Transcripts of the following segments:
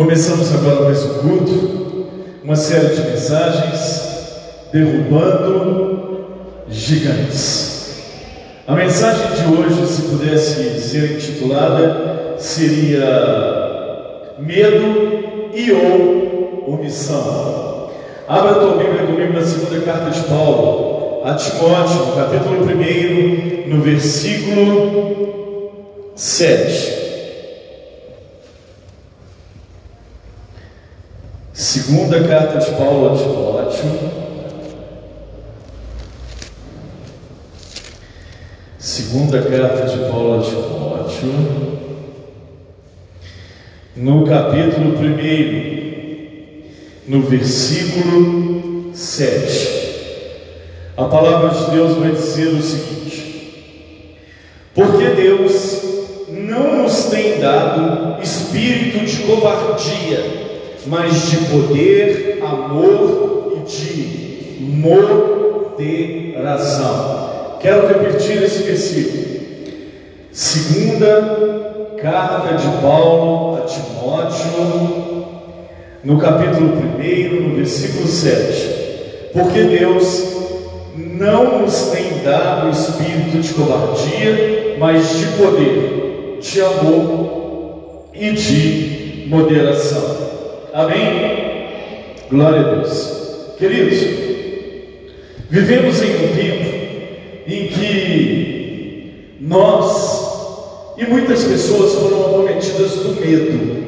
Começamos agora mais um culto, uma série de mensagens derrubando gigantes. A mensagem de hoje, se pudesse ser intitulada, seria medo e ou omissão. Abra a tua Bíblia comigo na segunda carta de Paulo a Timóteo, capítulo 1, no versículo 7. Segunda carta de Paulo a Timóteo. Segunda carta de Paulo a Timóteo. No capítulo 1, no versículo 7. A palavra de Deus vai dizer o seguinte: Porque Deus não nos tem dado espírito de covardia, mas de poder, amor e de moderação. Quero repetir esse versículo. Segunda carta de Paulo a Timóteo, no capítulo 1, no versículo 7. Porque Deus não nos tem dado espírito de covardia, mas de poder, de amor e de moderação. Amém? Glória a Deus. Queridos, vivemos em um tempo em que nós e muitas pessoas foram acometidas do medo.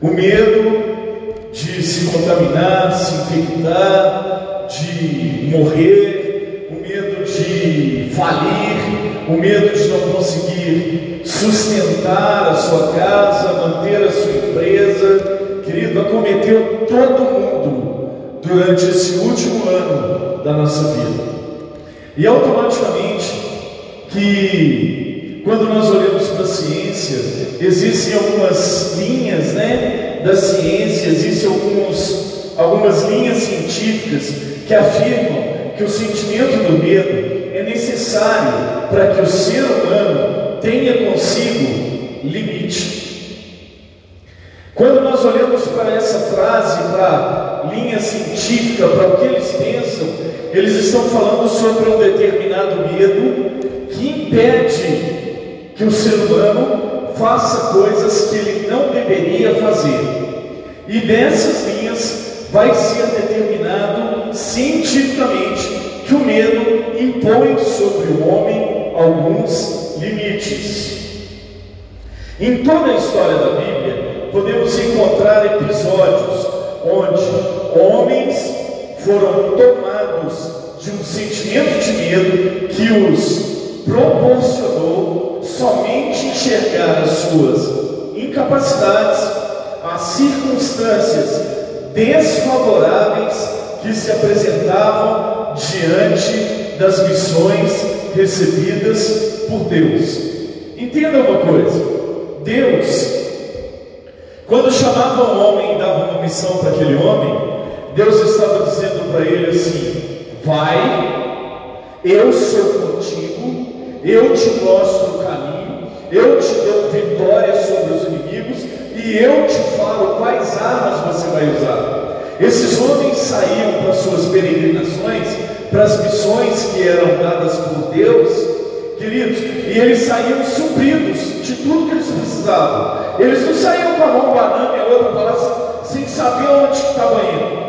O medo de se contaminar, se infectar, de morrer, o medo de falir, o medo de não conseguir sustentar a sua casa, manter a sua empresa acometeu todo mundo durante esse último ano da nossa vida. E automaticamente que quando nós olhamos para a ciência, existem algumas linhas né, da ciência, existem alguns, algumas linhas científicas que afirmam que o sentimento do medo é necessário para que o ser humano tenha consigo limite. Quando nós olhamos para essa frase, para a linha científica, para o que eles pensam, eles estão falando sobre um determinado medo que impede que o ser humano faça coisas que ele não deveria fazer. E nessas linhas vai ser determinado cientificamente que o medo impõe sobre o homem alguns limites. Em toda a história da Bíblia, podemos encontrar episódios onde homens foram tomados de um sentimento de medo que os proporcionou somente enxergar as suas incapacidades, as circunstâncias desfavoráveis que se apresentavam diante das missões recebidas por Deus. Entenda uma coisa: Deus quando chamava um homem e dava uma missão para aquele homem, Deus estava dizendo para ele assim: Vai, eu sou contigo, eu te mostro o caminho, eu te dou vitória sobre os inimigos e eu te falo quais armas você vai usar. Esses homens saíam para suas peregrinações, para as missões que eram dadas por Deus, queridos, e eles saíam supridos de tudo que eles precisavam. Eles não saíam com a mão banana e a outra palavra sem saber onde estava indo.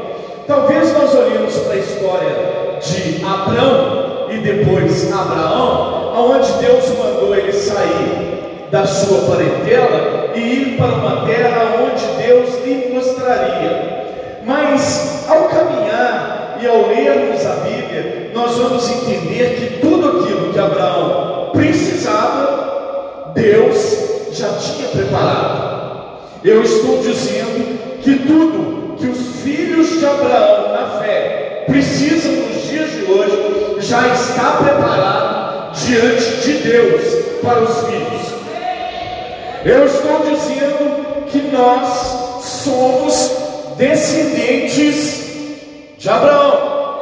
Talvez nós olhemos para a história de Abraão e depois Abraão, aonde Deus mandou ele sair da sua parentela e ir para uma terra onde Deus lhe mostraria. Mas ao caminhar e ao lermos a Bíblia, nós vamos entender que tudo aquilo que Abraão precisava, Deus já tinha preparado. Eu estou dizendo que tudo que os filhos de Abraão na fé precisam nos dias de hoje já está preparado diante de Deus para os filhos. Eu estou dizendo que nós somos descendentes de Abraão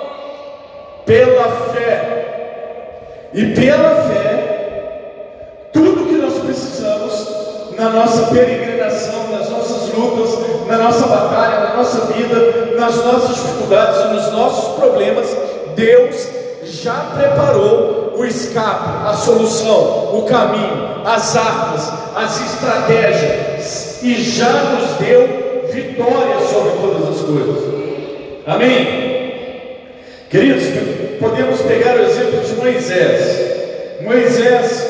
pela fé. E pela fé na nossa peregrinação, nas nossas lutas, na nossa batalha, na nossa vida, nas nossas dificuldades e nos nossos problemas, Deus já preparou o escape, a solução, o caminho, as armas, as estratégias e já nos deu vitória sobre todas as coisas. Amém? Queridos, podemos pegar o exemplo de Moisés. Moisés,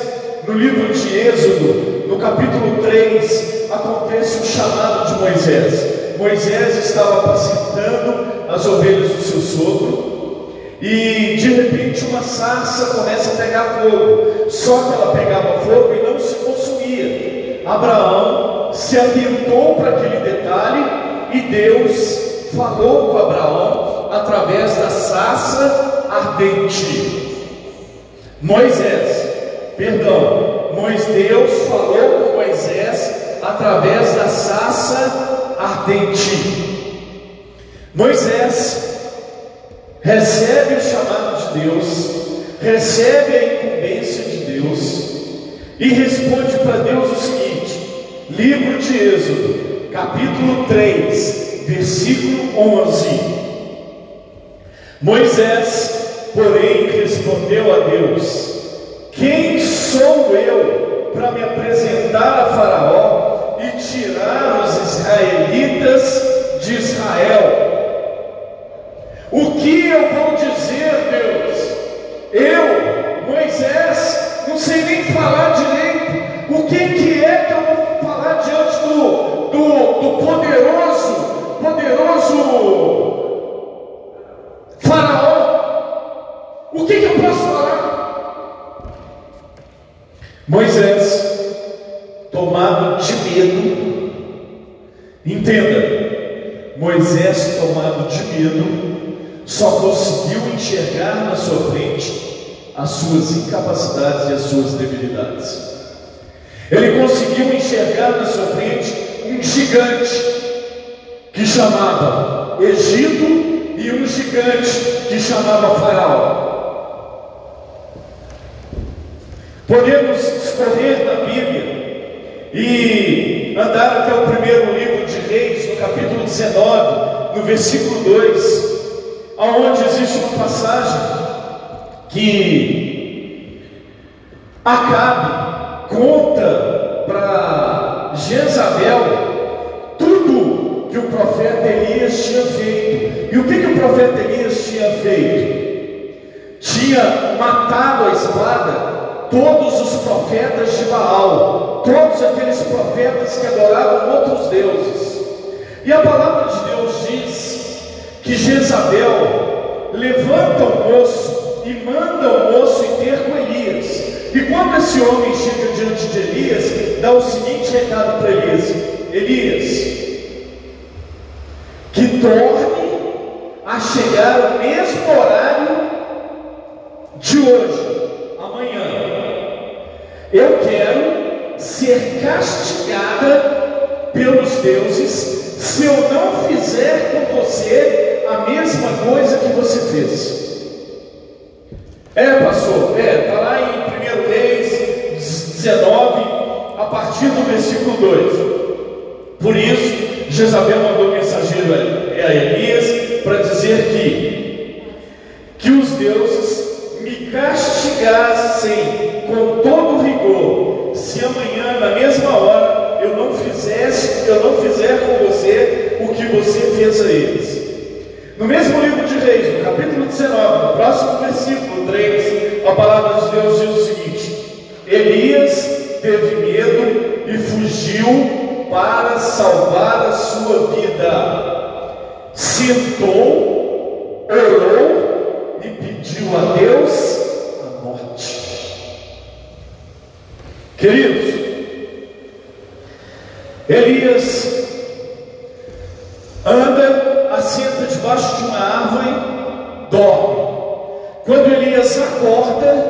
no livro de Êxodo, no capítulo 3, acontece o chamado de Moisés. Moisés estava apacentando as ovelhas do seu sogro e de repente uma sarça começa a pegar fogo. Só que ela pegava fogo e não se consumia. Abraão se atentou para aquele detalhe e Deus falou com Abraão através da sarça ardente. Moisés, perdão, Moisés, Deus falou com Moisés através da sarça ardente. Moisés recebe o chamado de Deus, recebe a incumbência de Deus e responde para Deus o seguinte: livro de Êxodo, capítulo 3, versículo 11. Moisés porém respondeu a Deus: Quem sou eu para me apresentar a Faraó e tirar os israelitas de Israel? O que eu vou dizer, Deus? Eu, Moisés, não sei nem falar direito. O que, que é que eu vou falar diante do, do, do poderoso, poderoso Faraó? O que, que eu posso falar? Moisés, tomado de medo, entenda, Moisés, tomado de medo, só conseguiu enxergar na sua frente as suas incapacidades e as suas debilidades. Ele conseguiu enxergar na sua frente um gigante que chamava Egito e um gigante que chamava Faraó. Podemos escolher na Bíblia e andar até o primeiro livro de Reis, no capítulo 19, no versículo 2, aonde existe uma passagem que Acabe conta para Jezabel tudo que o profeta Elias tinha feito. E o que, que o profeta Elias tinha feito? Tinha matado a espada todos os profetas de Baal, todos aqueles profetas que adoravam outros deuses. E a palavra de Deus diz que Jezabel levanta o moço e manda o moço ir ter com Elias. E quando esse homem chega diante de Elias, dá o seguinte recado para Elias: Elias, que torne a chegar o mesmo horário de hoje, amanhã. Eu quero ser castigada pelos deuses se eu não fizer com você a mesma coisa que você fez. É, pastor, é, está lá em 1 Reis 19, a partir do versículo 2. Por isso, Jezabel mandou mensageiro a Elias para dizer que, que os deuses me castigassem com todo rigor, se amanhã, na mesma hora, eu não fizesse, eu não fizer com você o que você fez a eles. No mesmo livro de Reis, no capítulo 19, no próximo versículo 3, a palavra de Deus diz o seguinte: Elias teve medo e fugiu para salvar a sua vida. Sentou, Queridos, Elias anda, assenta debaixo de uma árvore, dorme. Quando Elias acorda,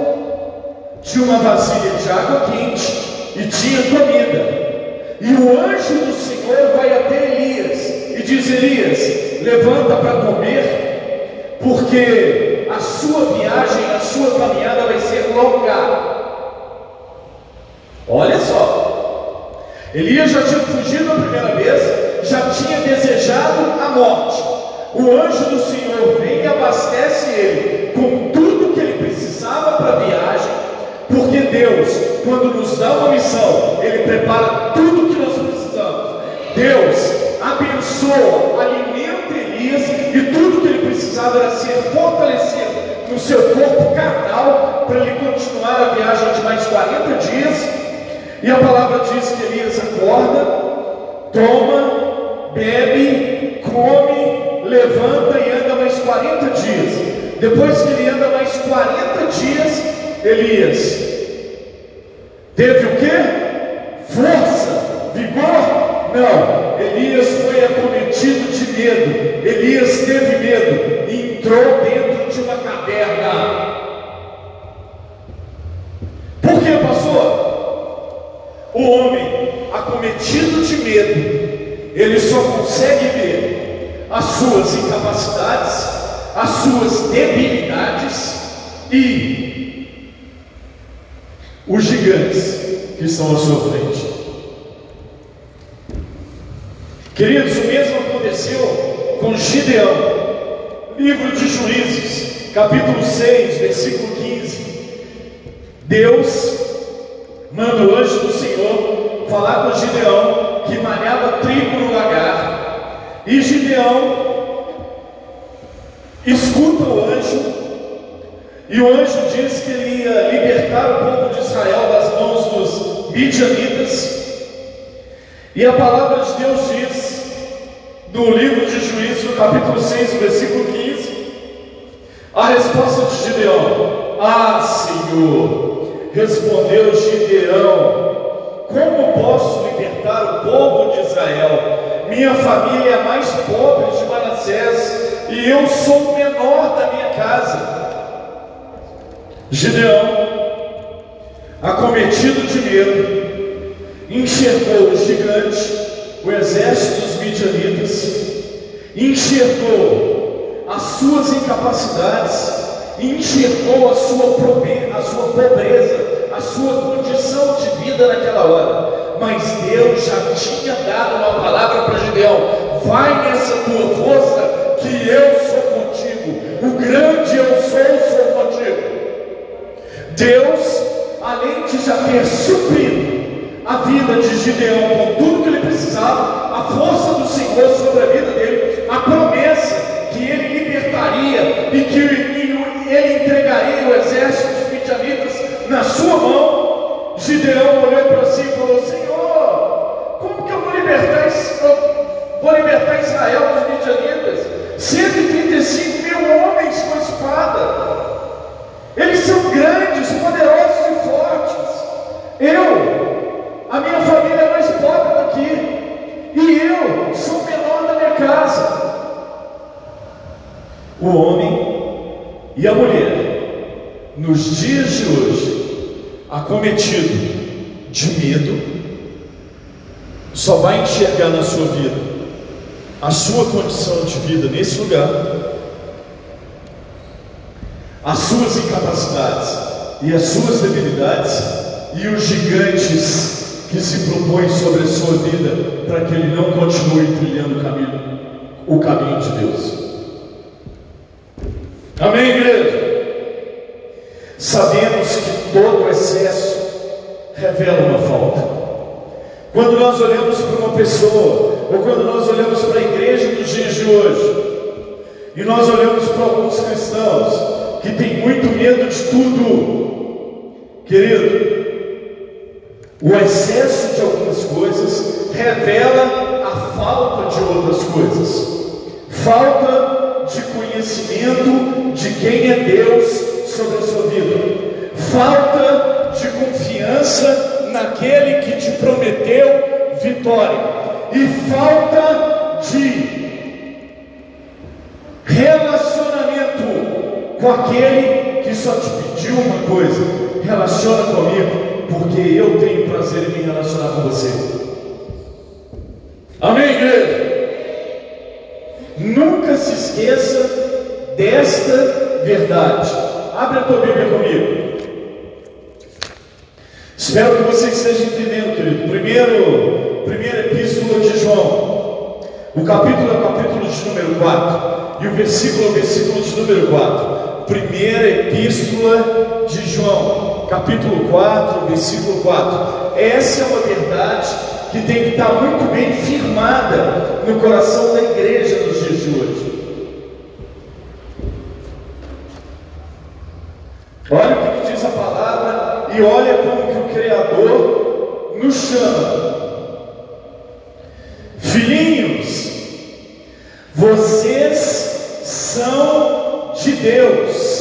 tinha uma vasilha de água quente e tinha comida. E o anjo do Senhor vai até Elias e diz: Elias, levanta para comer, porque a sua viagem, a sua caminhada vai ser longa. Olha só, Elias já tinha fugido a primeira vez, o anjo do Senhor vem e abastece ele com tudo que ele precisava para a viagem, porque Deus, quando nos dá uma missão, ele prepara tudo que nós precisamos. Deus abençoa, alimenta Elias e tudo que ele precisava era ser fortalecido no seu corpo carnal para ele continuar a viagem de mais 40 dias. E a palavra diz que Elias acorda, toma, bebe, come, levanta e anda mais 40 dias. Depois que ele anda mais 40 dias, Elias teve o que? Força, vigor? Não. Elias foi acometido de medo. Elias teve medo e entrou dentro de uma caverna. Acometido de medo, ele só consegue ver as suas incapacidades, as suas debilidades e os gigantes que estão à sua frente. Queridos, o mesmo aconteceu com Gideão. Livro de Juízes, capítulo 6, versículo 15. Deus manda o anjo do Senhor falar com Gideão, que malhava trigo no lagar. E Gideão escuta o anjo, e o anjo diz que ele ia libertar o povo de Israel das mãos dos midianitas. E a palavra de Deus diz, no livro de Juízo, capítulo 6, versículo 15, a resposta de Gideão: Ah, Senhor, respondeu Gideão: Como posso libertar o povo de Israel? Minha família é a mais pobre de Manassés e eu sou o menor da minha casa. Gideão, acometido de medo, enxergou o gigante, o exército dos midianitas, enxergou as suas incapacidades, enxergou a sua, a sua pobreza, a sua condição de vida naquela hora. Mas Deus já tinha dado uma palavra para Gideão: vai nessa tua força, que eu sou contigo, o grande eu sou, sou contigo. Deus, além de já ter suprido a vida de Gideão com tudo que ele precisava, a força do Senhor sobre a vida dele, a promessa Gideão olhou para si e falou: Senhor, como que eu vou libertar, vou libertar Israel dos midianitas? 135 mil homens com espada. Eles são grandes, poderosos e fortes. Eu a minha família é mais pobre do que, e eu sou o menor da minha casa. O homem e a mulher, nos dias de hoje, acometido de medo, só vai enxergar na sua vida a sua condição de vida nesse lugar, as suas incapacidades e as suas debilidades e os gigantes que se propõe sobre a sua vida para que ele não continue trilhando o caminho, o caminho de Deus. Amém, igreja? Sabemos que todo excesso revela uma falta. Quando nós olhamos para uma pessoa, ou quando nós olhamos para a igreja dos dias de hoje, e nós olhamos para alguns cristãos que têm muito medo de tudo, querido, o excesso de algumas coisas revela a falta de outras coisas. Falta de conhecimento de quem é Deus sobre a sua vida. Falta de confiança naquele que te prometeu vitória. E falta de relacionamento com aquele que só te pediu uma coisa: relaciona comigo porque eu tenho prazer em me relacionar com você. Amém, igreja? Nunca se esqueça desta verdade. Abre a tua Bíblia comigo. Espero que você esteja entendendo, querido. Primeiro, primeira epístola de João. O capítulo é o capítulo de número 4. e o versículo é o versículo de número 4. Primeira epístola de João, capítulo 4, versículo 4. Essa é uma verdade que tem que estar muito bem firmada no coração da igreja nos dias de hoje. Olha o que diz a palavra e olha como que o Criador nos chama. Filhinhos, vocês são de Deus.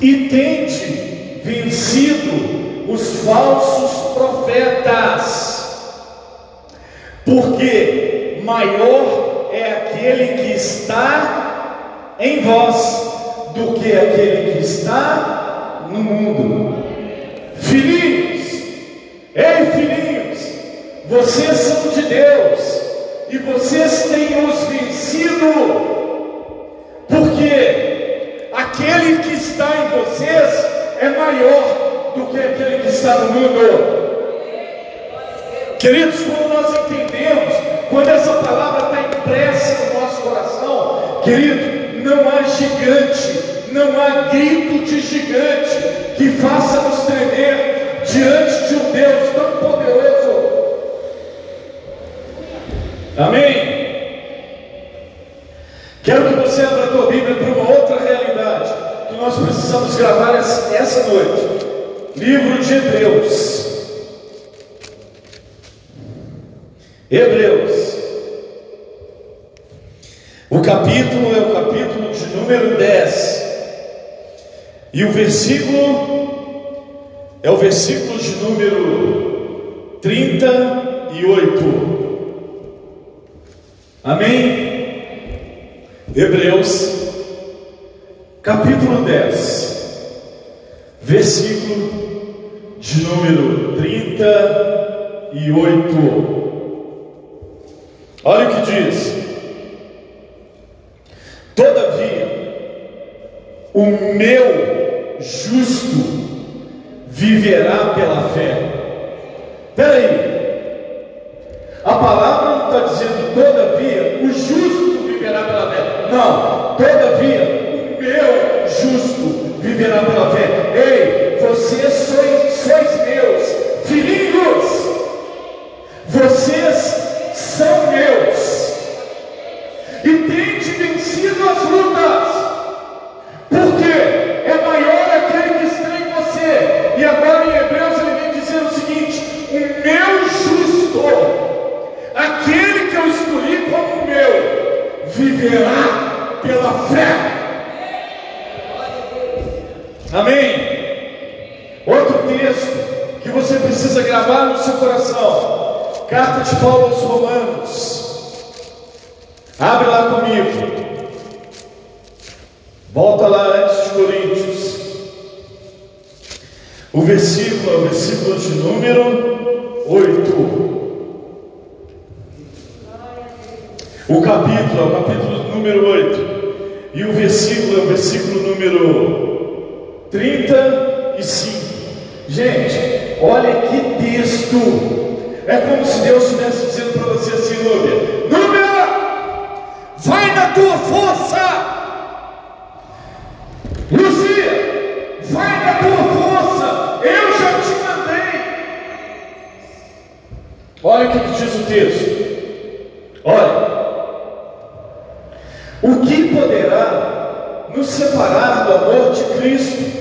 E tende vencido os falsos profetas, porque maior é aquele que está em vós do que aquele que está no mundo. Filhinhos, ei filhinhos, vocês são de Deus e vocês têm os vencido, porque aquele que está em vocês é maior do que aquele que está no mundo. Queridos, quando nós entendemos, quando essa palavra está impressa no nosso coração, querido, não há gigante, não há grito de gigante que faça nos tremer diante de um Deus tão poderoso Amém? Quero que você abra a tua Bíblia para uma outra realidade que nós precisamos gravar essa noite. Livro de Hebreus. Hebreus. O capítulo é o capítulo de número 10. E o versículo é o versículo de número 38. Amém? Hebreus, capítulo 10, versículo de número 38. Olha o que diz: Todavia, o meu justo viverá pela fé. Espera aí, a palavra não está dizendo, todavia, o justo viverá pela fé. Não, todavia, o meu justo viverá pela fé. Ei, vocês sois, sois meus O capítulo é o capítulo número 8. E o versículo é o versículo número 35. Gente, olha que texto. É como se Deus estivesse dizendo para você assim, Núbia: vai na tua força. Poderá nos separar do amor de Cristo?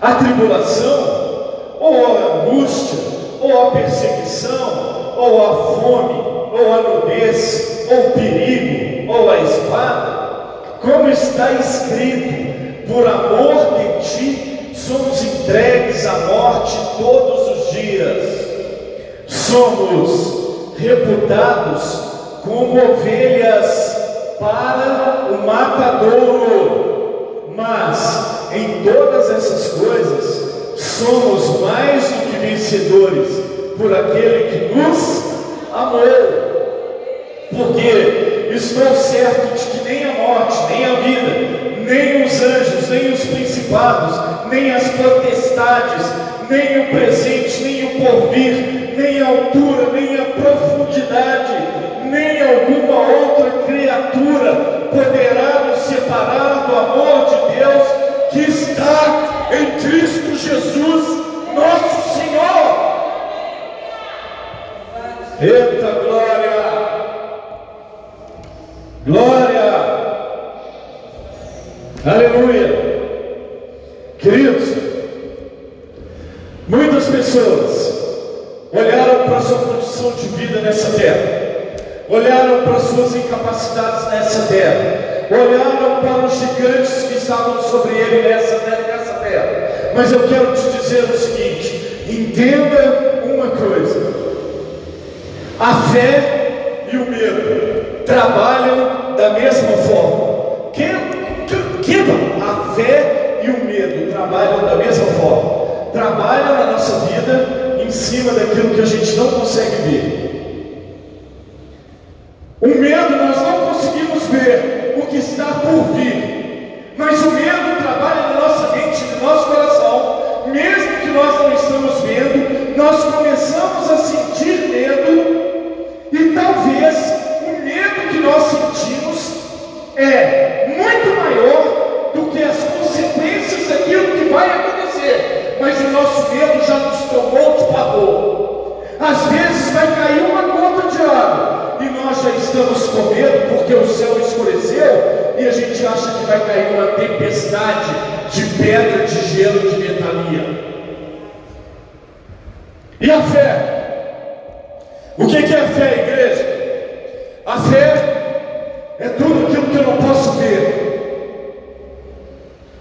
A tribulação, ou a angústia, ou a perseguição, ou a fome, ou a nudez, ou o perigo, ou a espada? Como está escrito, por amor de ti somos entregues à morte todos os dias. Somos reputados como ovelhas para o matadouro. Mas em todas essas coisas somos mais do que vencedores por aquele que nos amou. Porque estou certo de que nem a morte, nem a vida, nem os anjos, nem os principados, nem as potestades, nem o presente, nem o porvir, nem a altura, nem a profundidade, nem ao criatura poderá nos separar do amor tempestade de pedra, de gelo, de ventania. E a fé? O que é a fé, igreja? A fé é tudo aquilo que eu não posso ver.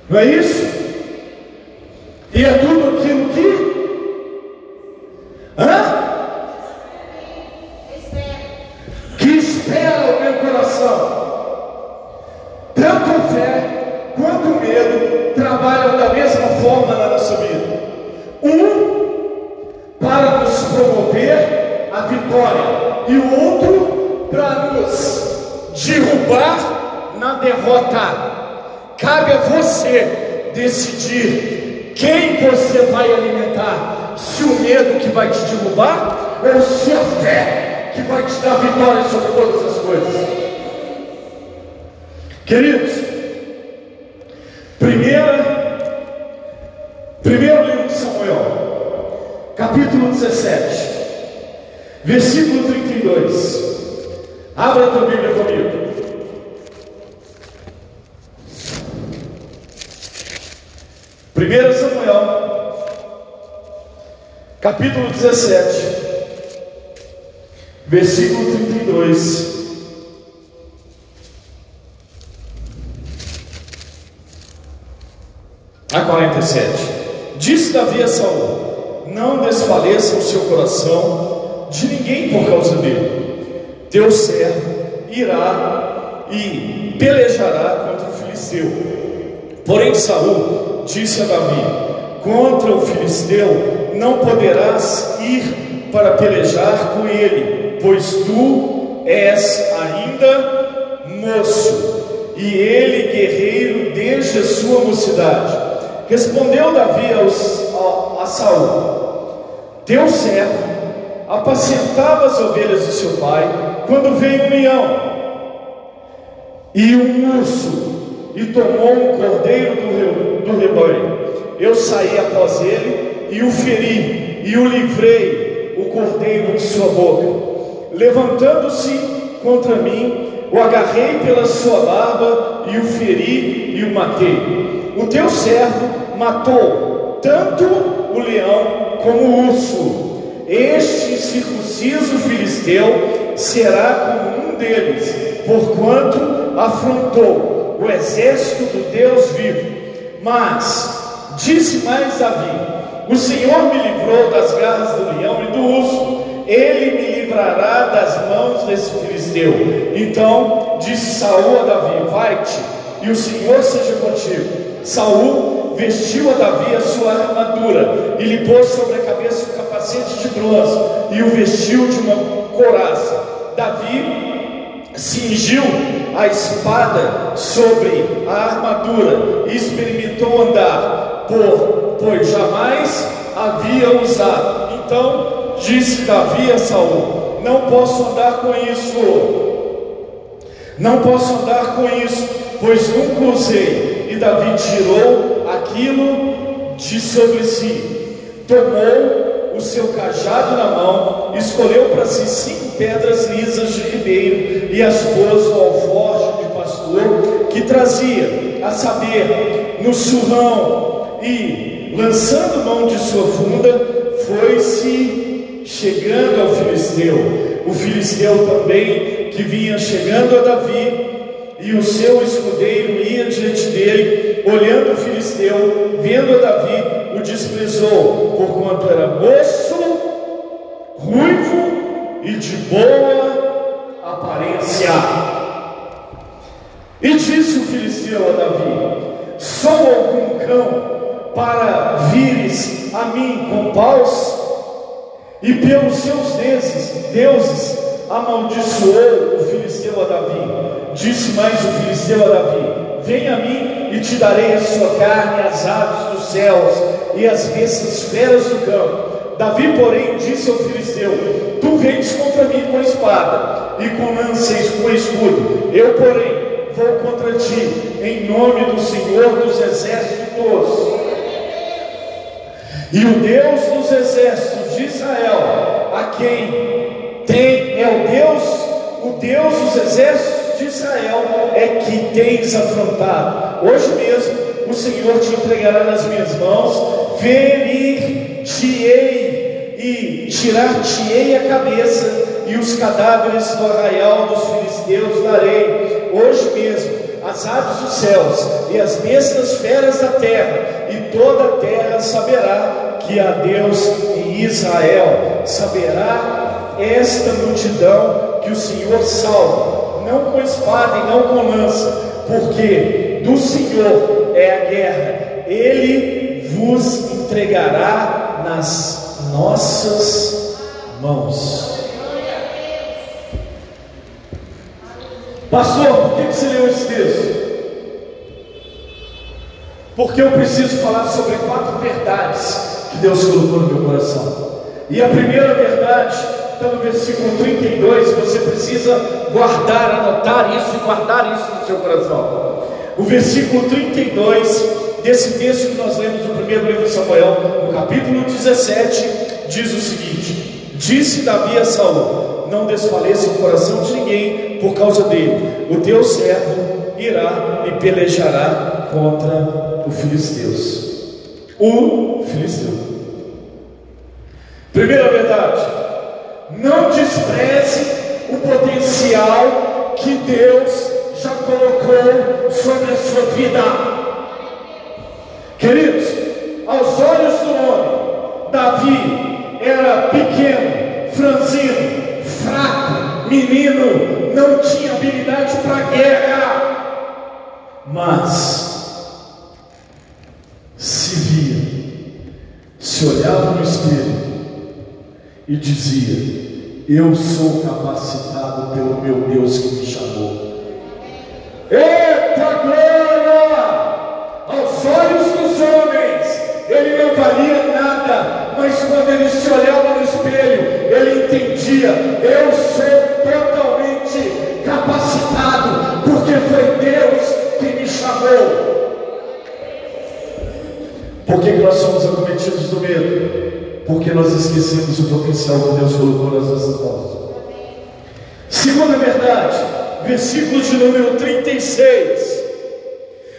Não é isso? E é tudo Disse Davi a Saul: Não desfaleça o seu coração de ninguém por causa dele. Teu servo irá e pelejará contra o filisteu. Porém Saul disse a Davi: Contra o filisteu não poderás ir para pelejar com ele pois tu és ainda moço, e ele guerreiro desde a sua mocidade. Respondeu Davi aos, a, a Saul: Teu servo apacentava as ovelhas de seu pai, quando veio um leão e um urso, e tomou um cordeiro do, do rebanho. Eu saí após ele e o feri, e o livrei o cordeiro de sua boca levantando-se contra mim, o agarrei pela sua barba e o feri e o matei. O teu servo matou tanto o leão como o urso. Este circunciso filisteu será como um deles, porquanto afrontou o exército do Deus vivo. Mas disse mais Davi: O Senhor me livrou das garras do leão e do urso ele me livrará das mãos desse filisteu. Então disse Saul a Davi: Vai-te, e o Senhor seja contigo. Saul vestiu a Davi a sua armadura e lhe pôs sobre a cabeça um capacete de bronze e o vestiu de uma coraça. Davi cingiu a espada sobre a armadura e experimentou andar, por, pois jamais havia usado. Então Disse Davi a Saul: Não posso andar com isso. Não posso andar com isso, pois nunca usei. E Davi tirou aquilo de sobre si, tomou o seu cajado na mão, escolheu para si cinco pedras lisas de ribeiro e as pôs no alforje de pastor que trazia, a saber, no surrão, e, lançando mão de sua funda, foi-se chegando ao filisteu. O filisteu também, que vinha chegando a Davi, e o seu escudeiro ia diante dele, olhando o filisteu, vendo a Davi, o desprezou, porquanto era moço, ruivo e de boa aparência. E disse o filisteu a Davi: Sou algum cão para vires a mim com paus? E pelos seus deuses, deuses amaldiçoou o filisteu a Davi. Disse mais o filisteu a Davi: Vem a mim e te darei a sua carne, as aves dos céus e as bestas feras do campo. Davi, porém, disse ao filisteu: Tu vens contra mim com a espada e com lança e com escudo. Eu, porém, vou contra ti em nome do Senhor dos exércitos. E o Deus dos exércitos de Israel, a quem tem é o Deus, o Deus dos exércitos Israel é que tens afrontado. Hoje mesmo o Senhor te entregará nas minhas mãos, ferir-te-ei e tirar-te-ei a cabeça, e os cadáveres do arraial dos filisteus darei. Hoje mesmo as aves dos céus e as bestas feras da terra, e toda a terra saberá que há Deus em Israel, saberá esta multidão que o Senhor salva não com espada e não com lança, porque do Senhor é a guerra, Ele vos entregará nas nossas mãos. Pastor, por que você leu esse texto? Porque eu preciso falar sobre quatro verdades que Deus colocou no meu coração. E a primeira verdade está no versículo 32, você precisa guardar, anotar isso e guardar isso no seu coração. O versículo 32 desse texto que nós lemos no primeiro livro de Samuel, no capítulo 17, diz o seguinte: Disse Davi a Saul: Não desfaleça o coração de ninguém por causa dele. O teu servo irá e pelejará contra os filisteus. O filisteu. Primeira verdade, não despreze o potencial que Deus já colocou sobre a sua vida. Queridos, aos olhos do homem, Davi era pequeno, franzino, fraco, menino, não tinha habilidade para guerra, mas se via, se olhava no espelho e dizia: Eu sou capacitado pelo meu Deus que me chamou. Eita glória! Aos olhos dos homens, ele não valia nada, mas quando ele se olhava no espelho, ele entendia: Eu sou totalmente capacitado, porque foi Deus que me chamou. Por que nós somos acometidos do medo? Porque nós esquecemos o potencial que Deus colocou nas nossas mãos. Segunda verdade, versículo de número 36.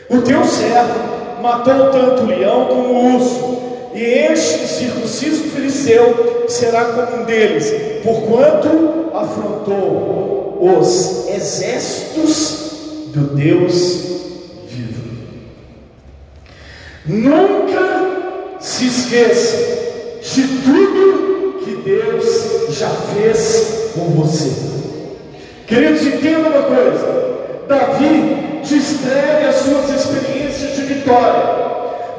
O teu servo matou tanto o leão como o urso, e este circunciso filisteu será como um deles, porquanto afrontou os exércitos do Deus vivo. Nunca se esqueça de tudo que Deus já fez com você. Queridos, entenda uma coisa: Davi descreve as suas experiências de vitória,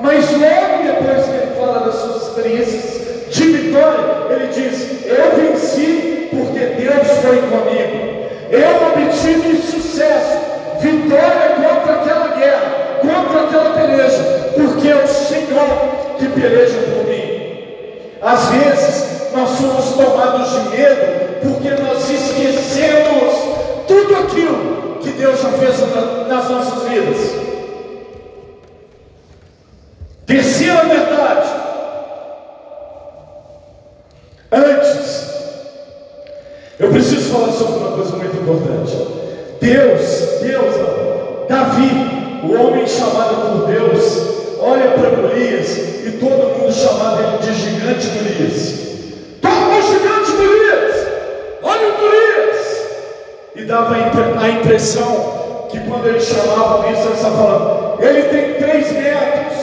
mas logo depois que ele fala das suas experiências de vitória, ele diz: Eu venci porque Deus foi comigo. Eu obtive sucesso, vitória contra aquela guerra, contra aquela peleja, porque é o Senhor que peleja por. Às vezes nós somos tomados de medo porque nós esquecemos tudo aquilo que Deus já fez nas nossas vidas. Terceira verdade. Antes, eu preciso falar sobre uma coisa muito importante. Deus, Deus, Davi, o homem chamado por Deus, olha para Golias e todo mundo chamava ele de gigante Golias. Toma o gigante Golias! Olha o Golias! E dava a impressão que quando ele chamava isso, ele estava falando, ele tem três metros,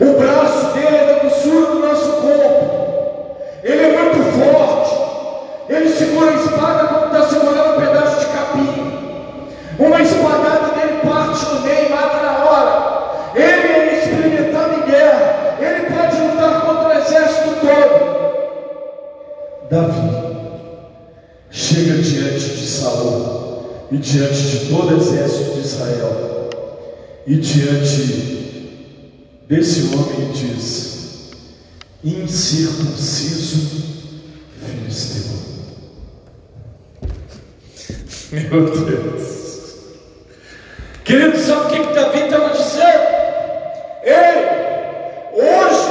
o braço dele é da grossura do nosso corpo, ele é muito forte, ele segura a espada como está segurando um pedaço de capim. Uma espadada e diante de todo o exército de Israel e diante desse homem diz: incircunciso filisteu. Meu Deus. Querido, sabe o que, que Davi estava dizendo? Ei, hoje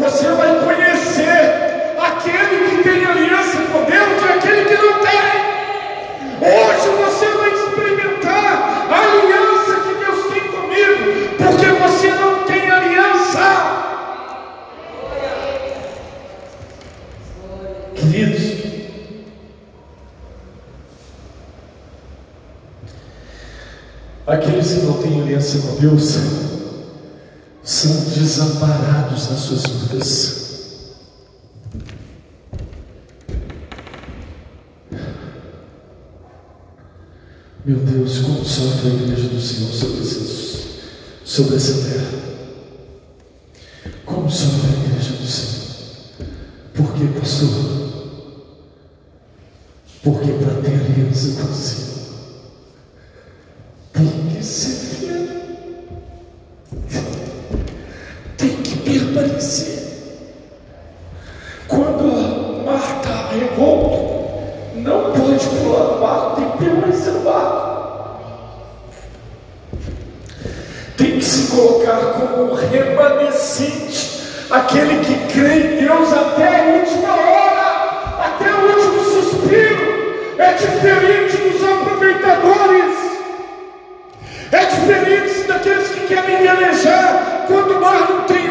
você vai conhecer aquele que tem aliança com Deus e aquele que não tem. Hoje aqueles que não têm aliança com Deus, são desamparados nas suas lutas. Meu Deus, como sofre a igreja do Senhor sobre, esses, sobre essa terra. Como sofre a igreja do Senhor. Por que, pastor? Porque para ter aliança com o Senhor, tem que ser permanecer. Quando a mar está revolto, não pode pular barco, tem que permanecer no barco. Tem que se colocar como remanescente, aquele que crê em Deus até a última hora, até o último suspiro. É diferente dos aproveitadores. Diferente daqueles que querem velejar quando o mar não tem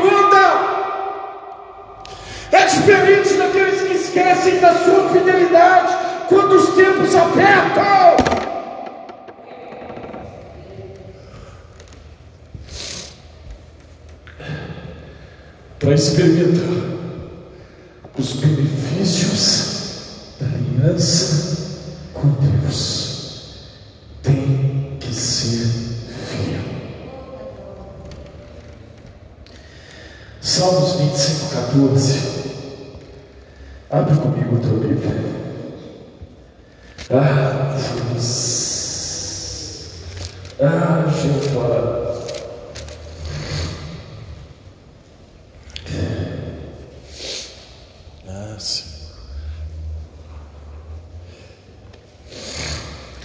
é diferente daqueles que esquecem da sua fidelidade quando os tempos apertam. Para experimentar os benefícios da aliança com Deus, 14. Abre comigo o teu livro. Ah, Deus. Ah, Jeová. Ah, Senhor.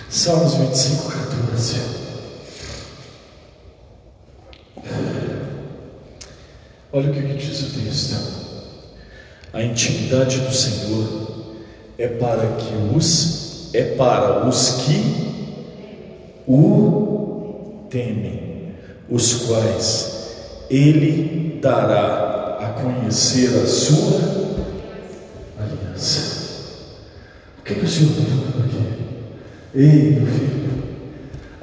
Salmos 25, 14. Olha o que, que diz o texto. A intimidade do Senhor é para que os é para os que o temem, os quais ele dará a conhecer a sua aliança. O que, que o Senhor está falando aqui? Ei, meu filho,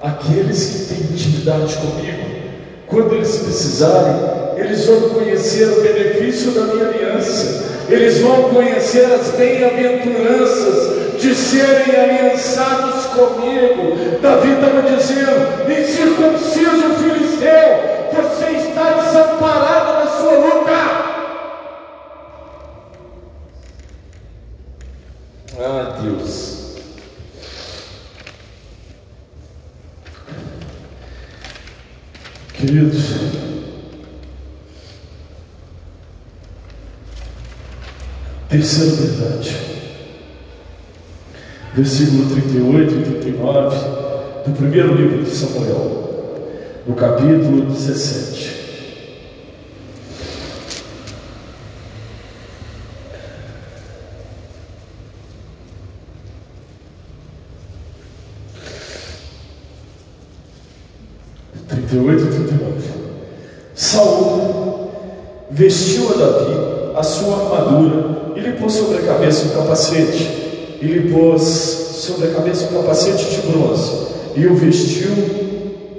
aqueles que têm intimidade comigo, quando eles precisarem, eles vão conhecer o benefício da minha aliança eles vão conhecer as bem-aventuranças de serem aliançados comigo. Davi estava dizendo: incircunciso filisteu, Terceira verdade. Versículo 38 e 39 do primeiro livro de Samuel, no capítulo 17. e 39. Saul vestiu a Davi a sua armadura e lhe pôs sobre a cabeça um capacete, e lhe pôs sobre a cabeça um capacete de bronze, e o vestiu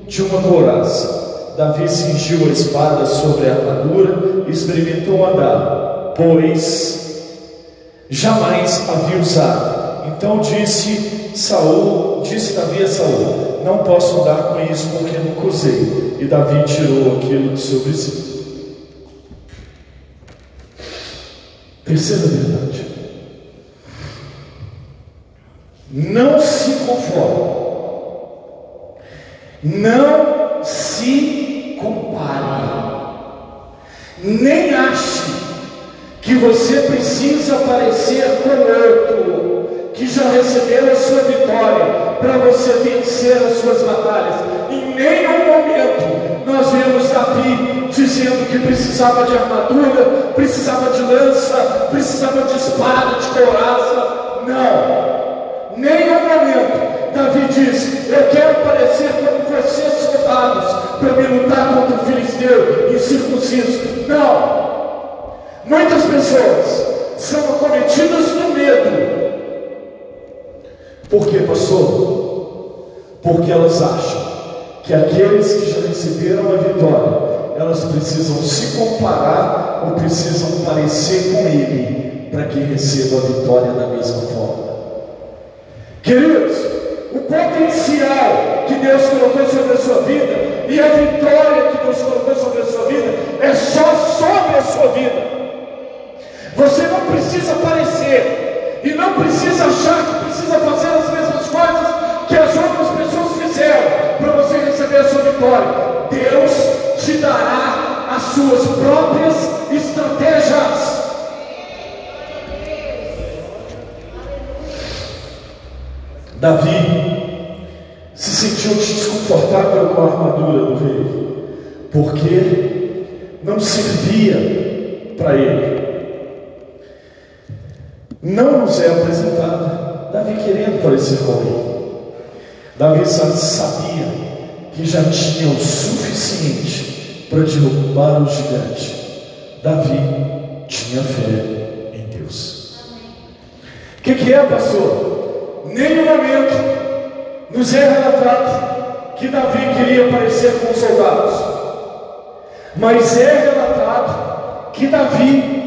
de uma couraça. Davi cingiu a espada sobre a armadura e experimentou andar, pois jamais havia usado. Então disse Saul, disse Davi a Saul: Não posso andar com isso porque nunca usei. E Davi tirou aquilo de sobre si. Terceira verdade. Não se conforme. Não se compare. Nem ache que você precisa parecer com outro que já recebeu a sua vitória para você vencer as suas batalhas. Em nenhum momento nós vemos Davi dizendo que precisava de armadura, precisava de lança, precisava de espada, de couraça. Não, nenhum momento Davi diz: Eu quero parecer como vocês, soldados, para me lutar contra o filisteu incircunciso. Não, muitas pessoas são acometidas do medo. Por quê, pastor? Porque elas acham que aqueles que já receberam a vitória elas precisam se comparar ou precisam parecer com Ele para que recebam a vitória da mesma forma. Queridos, o potencial que Deus colocou sobre a sua vida e a vitória que Deus colocou sobre a sua vida é só sobre a sua vida. Você não precisa parecer e não precisa achar que precisa fazer as mesmas coisas que as outras pessoas fizeram para você receber a sua vitória. Deus te dará as suas próprias estratégias. Davi se sentiu desconfortável com a armadura do rei, porque não servia para ele. Não nos é apresentada Davi querendo parecer com ele. Davi sabia que já tinha o suficiente para derrubar o gigante. Davi tinha fé em Deus. O que, que é, pastor? Nenhum momento nos é relatado que Davi queria aparecer com os soldados, mas é relatado que Davi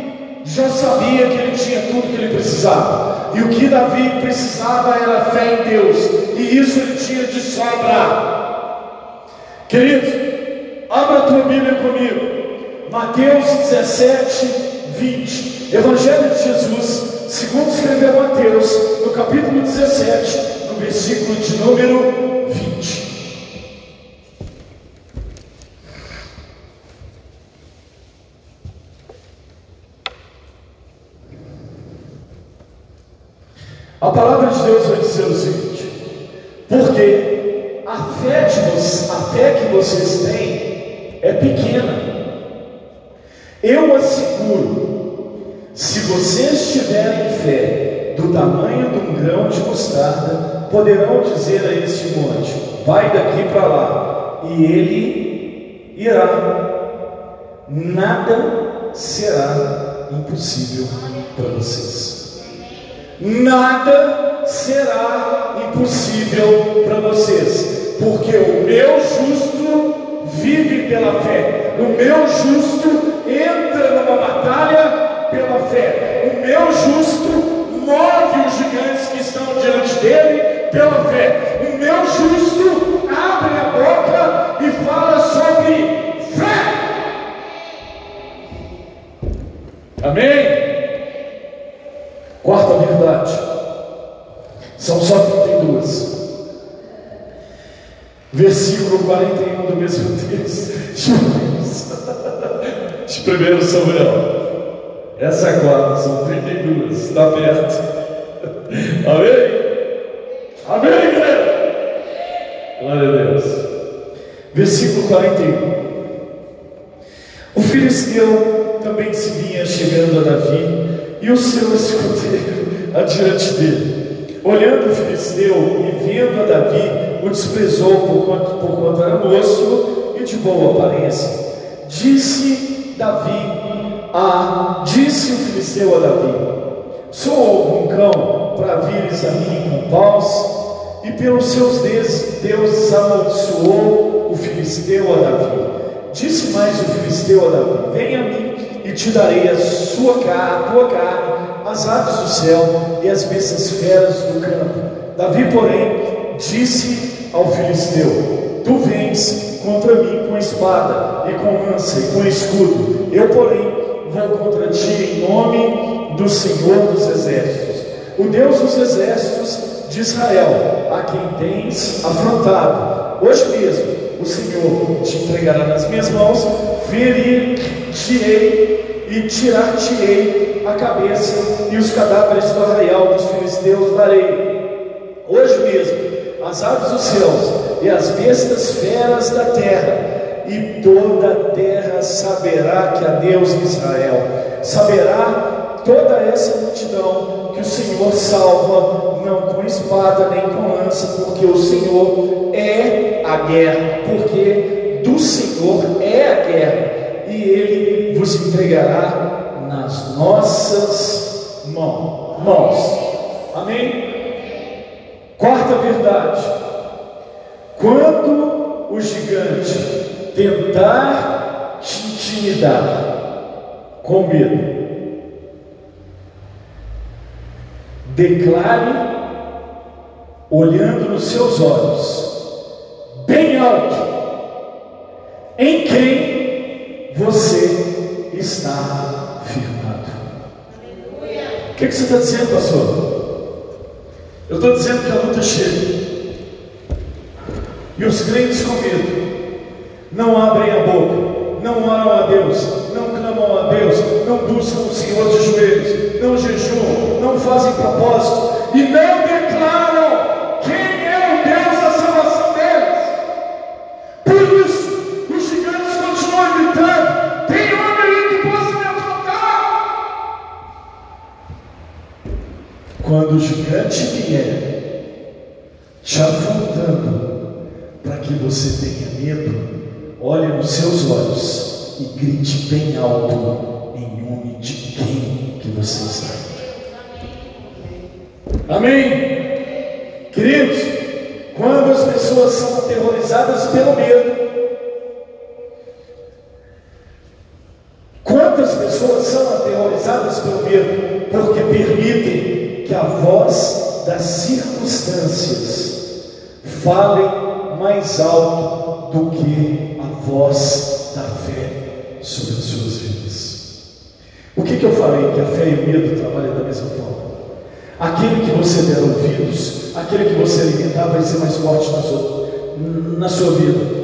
já sabia que ele tinha tudo que ele precisava. E o que Davi precisava era fé em Deus, e isso ele tinha de sobra. Queridos, Abra a tua Bíblia comigo. Mateus 17, 20. Evangelho de Jesus, segundo escreveu Mateus, no capítulo 17, no versículo de número 20. A palavra de Deus vai dizer o seguinte: porque a fé, de a fé que vocês têm é pequena. Eu asseguro, se vocês tiverem fé do tamanho de um grão de mostarda, poderão dizer a este monte: vai daqui para lá, e ele irá. Nada será impossível para vocês. Nada será impossível para vocês, porque o meu justo vive pela fé. O meu justo entra numa batalha pela fé. O meu justo move os gigantes que estão diante dele pela fé. O meu justo abre a boca e fala sobre fé. Amém? Quarta verdade. São só 32 versículo 41 do mesmo texto. De 1 Samuel. Essa é quarta, são 32, está perto. Amém? Amém, igreja? Glória a Deus. Versículo 41. O filisteu também se vinha chegando a Davi e o seu escudeiro adiante dele. Olhando o filisteu e vendo a Davi, o desprezou por quanto, por quanto era moço e de boa aparência. Disse Davi a disse o filisteu a Davi: Sou algum cão para vires a mim com paus? E pelos seus deuses amaldiçoou o filisteu a Davi. Disse mais o filisteu a Davi: Venha a mim e te darei a sua a tua carne, as aves do céu e as bestas feras do campo. Davi, porém, disse ao filisteu: Tu vens contra mim com espada e com lança e com escudo. Eu, porém, vou contra ti em nome do Senhor dos exércitos, o Deus dos exércitos de Israel, a quem tens afrontado. Hoje mesmo o Senhor te entregará nas minhas mãos, ferir-te-ei e tirar-te-ei a cabeça e os cadáveres do arraial dos filisteus darei. Hoje mesmo, as aves dos céus e as bestas feras da terra, e toda a terra saberá que há Deus em Israel, saberá toda essa multidão que o Senhor salva, não com espada nem com lança, porque o Senhor é a guerra, porque do Senhor é a guerra, e Ele vos entregará nas nossas mãos. Amém? Quarta verdade: quando o gigante tentar te intimidar com medo, declare, olhando nos seus olhos, bem alto, em quem você está firmado. O que, que você está dizendo, pastor? Eu estou dizendo que a luta chega. E os crentes com medo não abrem a boca, não oram a Deus, não clamam a Deus, não buscam o Senhor de joelhos, não jejuam, não fazem propósito e não O gigante vier te afrontando, para que você tenha medo, olhe nos seus olhos e grite bem alto em nome de quem que você está. Amém? Queridos, quando as pessoas são aterrorizadas pelo medo, quantas pessoas são aterrorizadas pelo medo porque permitem que a voz das circunstâncias fale mais alto do que a voz da fé sobre as suas vidas? O que, que eu falei? Que a fé e o medo trabalham da mesma forma. Aquele que você der ouvidos, aquele que você alimentar, vai ser mais forte na sua, na sua vida.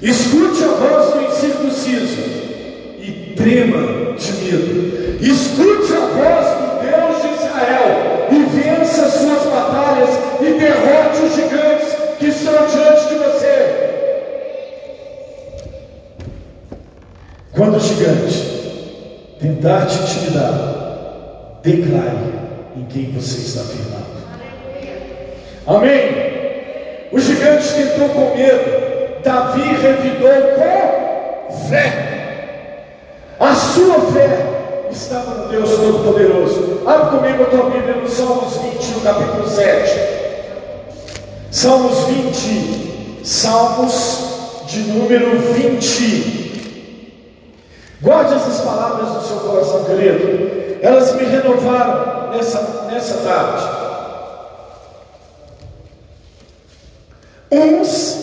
Escute a voz do incircunciso e trema de medo. Escute a voz Quando o gigante tentar te intimidar, declare em quem você está firmado. Amém? O gigante tentou com medo, Davi revidou com fé. A sua fé estava no Deus Todo-Poderoso. Abre comigo a tua Bíblia no Salmos 20, no capítulo 7. Salmos 20, Salmos de número 20. Guarde essas palavras no seu coração, querido. Elas me renovaram nessa, nessa tarde. Uns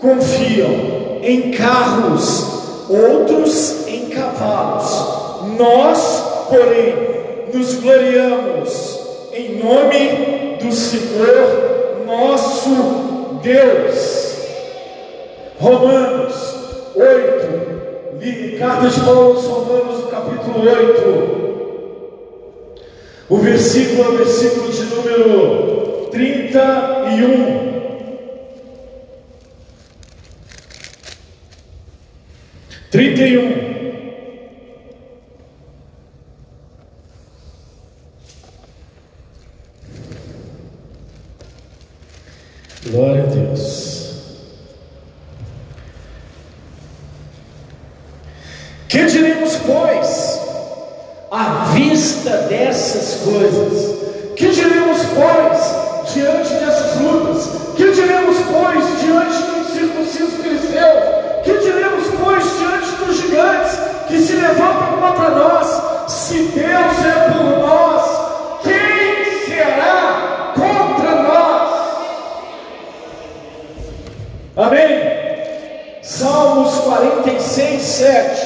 confiam em carros, outros em cavalos. Nós, porém, nos gloriamos em nome do Senhor nosso Deus. Romanos 8, carta de Paulo aos Romanos, no capítulo 8. O versículo é o versículo de número 31. Trinta e um. Glória a Deus. pois, à vista dessas coisas? Que diremos, pois, diante dessas lutas? Que diremos, pois, diante dos circuncisos filisteus? Que diremos, pois, diante dos gigantes que se levantam contra nós? Se Deus é por nós, quem será contra nós? Amém? Salmos 46, 7.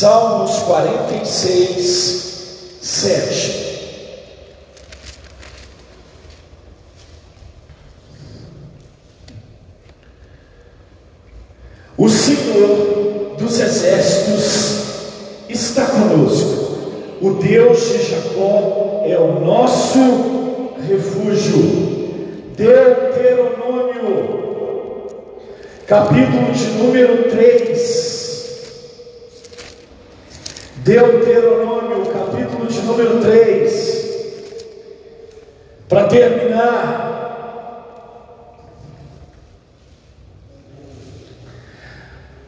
Salmos 46, 7. O Senhor dos exércitos está conosco. O Deus de Jacó é o nosso refúgio. Deuteronômio, capítulo de número 3. Deuteronômio, capítulo de número 3. Para terminar,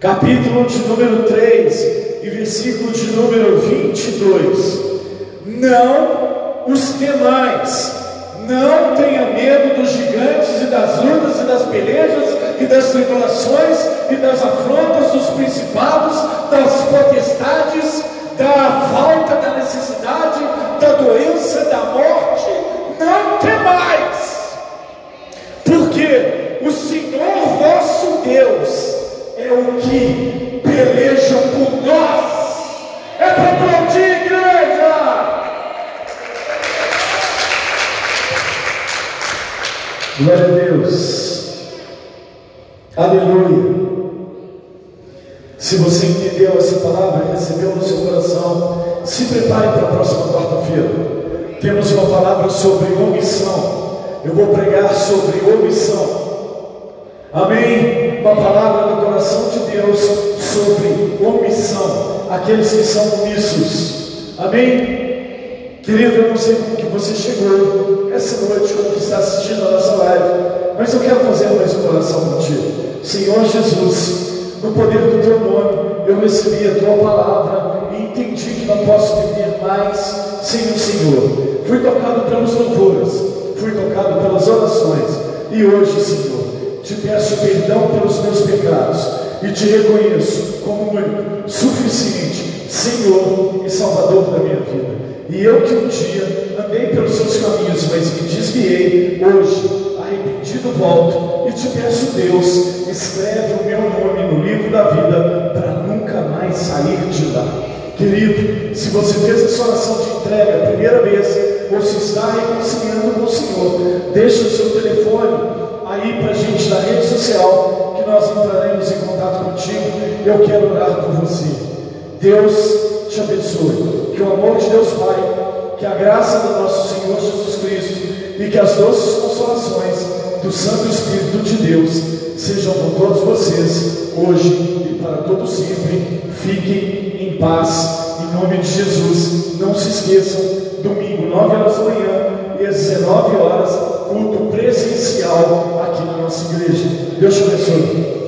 capítulo de número 3 e versículo de número 22. Não os temais, não tenha medo dos gigantes e das lutas e das pelejas e das tribulações e das afrontas dos principados, das potestades da falta, da necessidade, da doença, da morte, não temais, porque o Senhor vosso Deus é o que peleja por nós. É para aplaudir, igreja! Glória a Deus. Aleluia. Se você entendeu essa palavra, recebeu no seu coração, se prepare para a próxima quarta-feira. Temos uma palavra sobre omissão. Eu vou pregar sobre omissão. Amém? Uma palavra do coração de Deus sobre omissão. Aqueles que são omissos. Amém? Querido, eu não sei como que você chegou essa noite, como que está assistindo a nossa live, mas eu quero fazer mais uma oração contigo. Senhor Jesus, no poder do teu nome, eu recebi a tua palavra e entendi que não posso viver mais sem o Senhor. Fui tocado pelos louvores, fui tocado pelas orações, e hoje, Senhor, te peço perdão pelos meus pecados e te reconheço como único, suficiente, Senhor e Salvador da minha vida. E eu que um dia andei pelos seus caminhos, mas me desviei, hoje, arrependido, volto e te peço, Deus, escreve o meu nome no livro da vida para nunca mais sair de lá. Querido, se você fez essa oração de entrega a primeira vez, ou se está reconciliando com o Senhor, deixa o seu telefone aí para a gente na rede social, que nós entraremos em contato contigo. Eu quero orar por você. Deus te abençoe. Que o amor de Deus Pai, que a graça do nosso Senhor Jesus Cristo e que as doces consolações do Santo Espírito de Deus sejam com todos vocês, hoje e para todo sempre. Fiquem em paz, em nome de Jesus. Não se esqueçam, domingo, 9 horas da manhã e às 19 horas, culto presencial aqui na nossa igreja. Deus te abençoe.